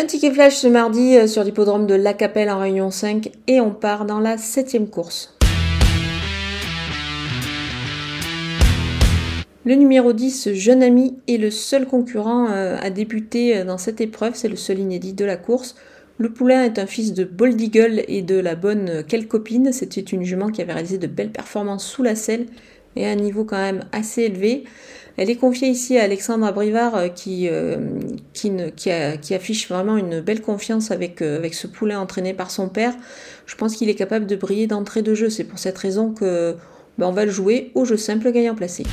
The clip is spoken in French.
Un ticket flash ce mardi euh, sur l'hippodrome de La Capelle en Réunion 5 et on part dans la septième course. Le numéro 10, Jeune Ami, est le seul concurrent euh, à débuter euh, dans cette épreuve, c'est le seul inédit de la course. Le poulain est un fils de Bold Eagle et de la bonne Quelle Copine. C'était une jument qui avait réalisé de belles performances sous la selle et à un niveau quand même assez élevé. Elle est confiée ici à Alexandre Brivard euh, qui, euh, qui, affiche vraiment une belle confiance avec, euh, avec ce poulet entraîné par son père. Je pense qu'il est capable de briller d'entrée de jeu. C'est pour cette raison que ben, on va le jouer au jeu simple gagnant placé.